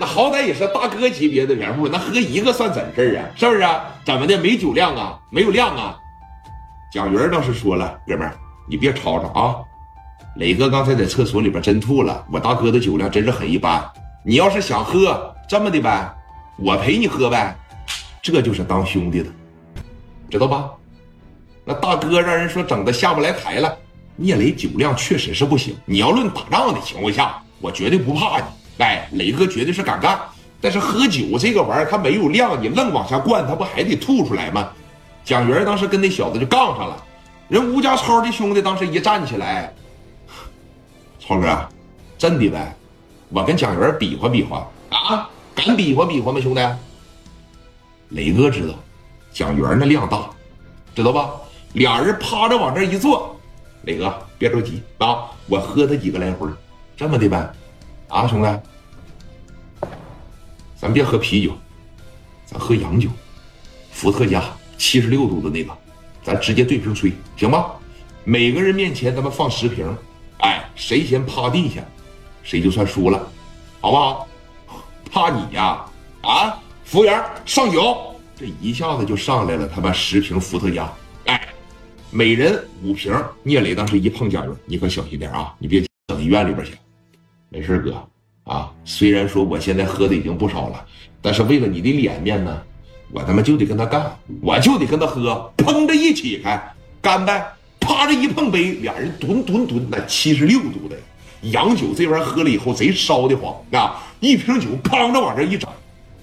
那好歹也是大哥级别的人物，那喝一个算怎事儿啊？是不是啊？怎么的？没酒量啊？没有量啊？蒋云倒是说了，哥们儿，你别吵吵啊！磊哥刚才在厕所里边真吐了，我大哥的酒量真是很一般。你要是想喝，这么的呗，我陪你喝呗，这就是当兄弟的，知道吧？那大哥让人说整的下不来台了。聂磊酒量确实是不行，你要论打仗的情况下，我绝对不怕你。哎，磊哥绝对是敢干，但是喝酒这个玩意儿，他没有量，你愣往下灌，他不还得吐出来吗？蒋元当时跟那小子就杠上了，人吴家超的兄弟当时一站起来，超哥，真的呗，我跟蒋元比划比划。啊，敢比划比划吗，兄弟？磊哥知道，蒋元那量大，知道吧？俩人趴着往这一坐，磊哥别着急啊，我喝他几个来回，这么的呗，啊，兄弟。咱别喝啤酒，咱喝洋酒，伏特加七十六度的那个，咱直接对瓶吹，行吧？每个人面前咱们放十瓶，哎，谁先趴地下，谁就算输了，好不好？怕你呀？啊，服务员上酒，这一下子就上来了，他妈十瓶伏特加，哎，每人五瓶。聂磊当时一碰蒋元，你可小心点啊，你别整医院里边去。没事，哥。啊，虽然说我现在喝的已经不少了，但是为了你的脸面呢，我他妈就得跟他干，我就得跟他喝，砰着一起开，干呗！啪着一碰杯，俩人吨吨吨，那七十六度的洋酒，这玩意喝了以后贼烧的慌啊！一瓶酒砰着往这一整，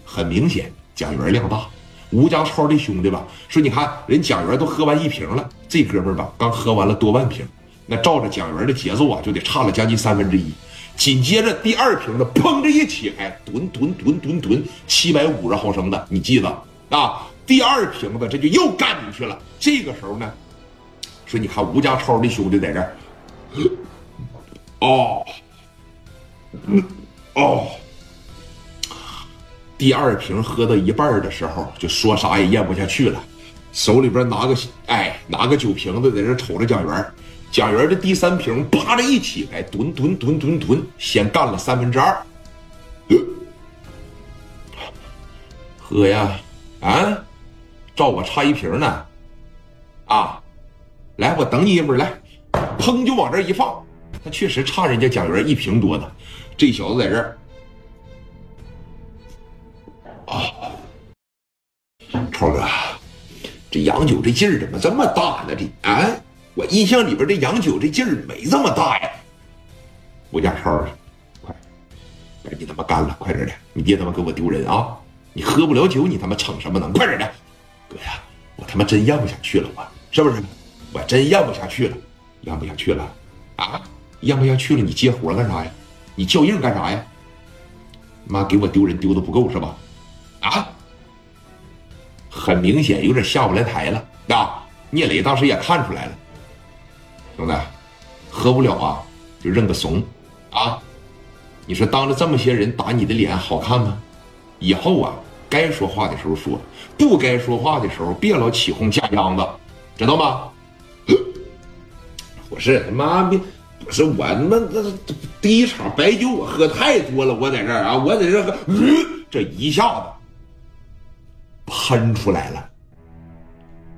很明显蒋元量大，吴家超的兄弟吧，说你看人蒋元都喝完一瓶了，这哥们吧刚喝完了多半瓶，那照着蒋元的节奏啊，就得差了将近三分之一。紧接着第二瓶子砰着一起开，吨吨吨吨吨，七百五十毫升的，你记得啊？第二瓶子这就又干进去了。这个时候呢，说你看吴家超的兄弟在这儿，哦，哦，第二瓶喝到一半的时候，就说啥也咽不下去了，手里边拿个哎拿个酒瓶子在这瞅着蒋元。蒋元的第三瓶啪着一起来，吨吨吨吨吨，先干了三分之二。喝呀，啊，照我差一瓶呢，啊，来，我等你一会儿，来，砰就往这一放，他确实差人家蒋元一瓶多呢。这小子在这儿，啊，超哥，这洋酒这劲儿怎么这么大呢？这啊？我印象里边这洋酒这劲儿没这么大呀，吴家超，快，赶紧他妈干了，快点的，你别他妈给我丢人啊！你喝不了酒，你他妈逞什么能？快点的，哥呀，我他妈真咽不下去了，我是不是？我真咽不下去了，咽不下去了啊！咽不下去了，你接活干啥呀？你叫硬干啥呀？妈给我丢人丢的不够是吧？啊！很明显有点下不来台了啊！聂磊当时也看出来了。兄弟，喝不了啊，就认个怂，啊！你说当着这么些人打你的脸好看吗？以后啊，该说话的时候说，不该说话的时候别老起哄架秧子，知道吗？不是他妈的，不是我他妈这第一场白酒我喝太多了，我在这儿啊，我在这喝，这一下子喷出来了。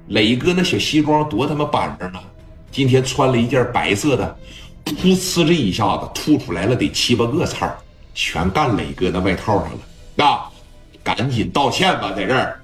磊哥那小西装多他妈板正啊！今天穿了一件白色的，噗呲这一下子吐出来了得七八个菜，全干磊哥的外套上了。啊，赶紧道歉吧，在这儿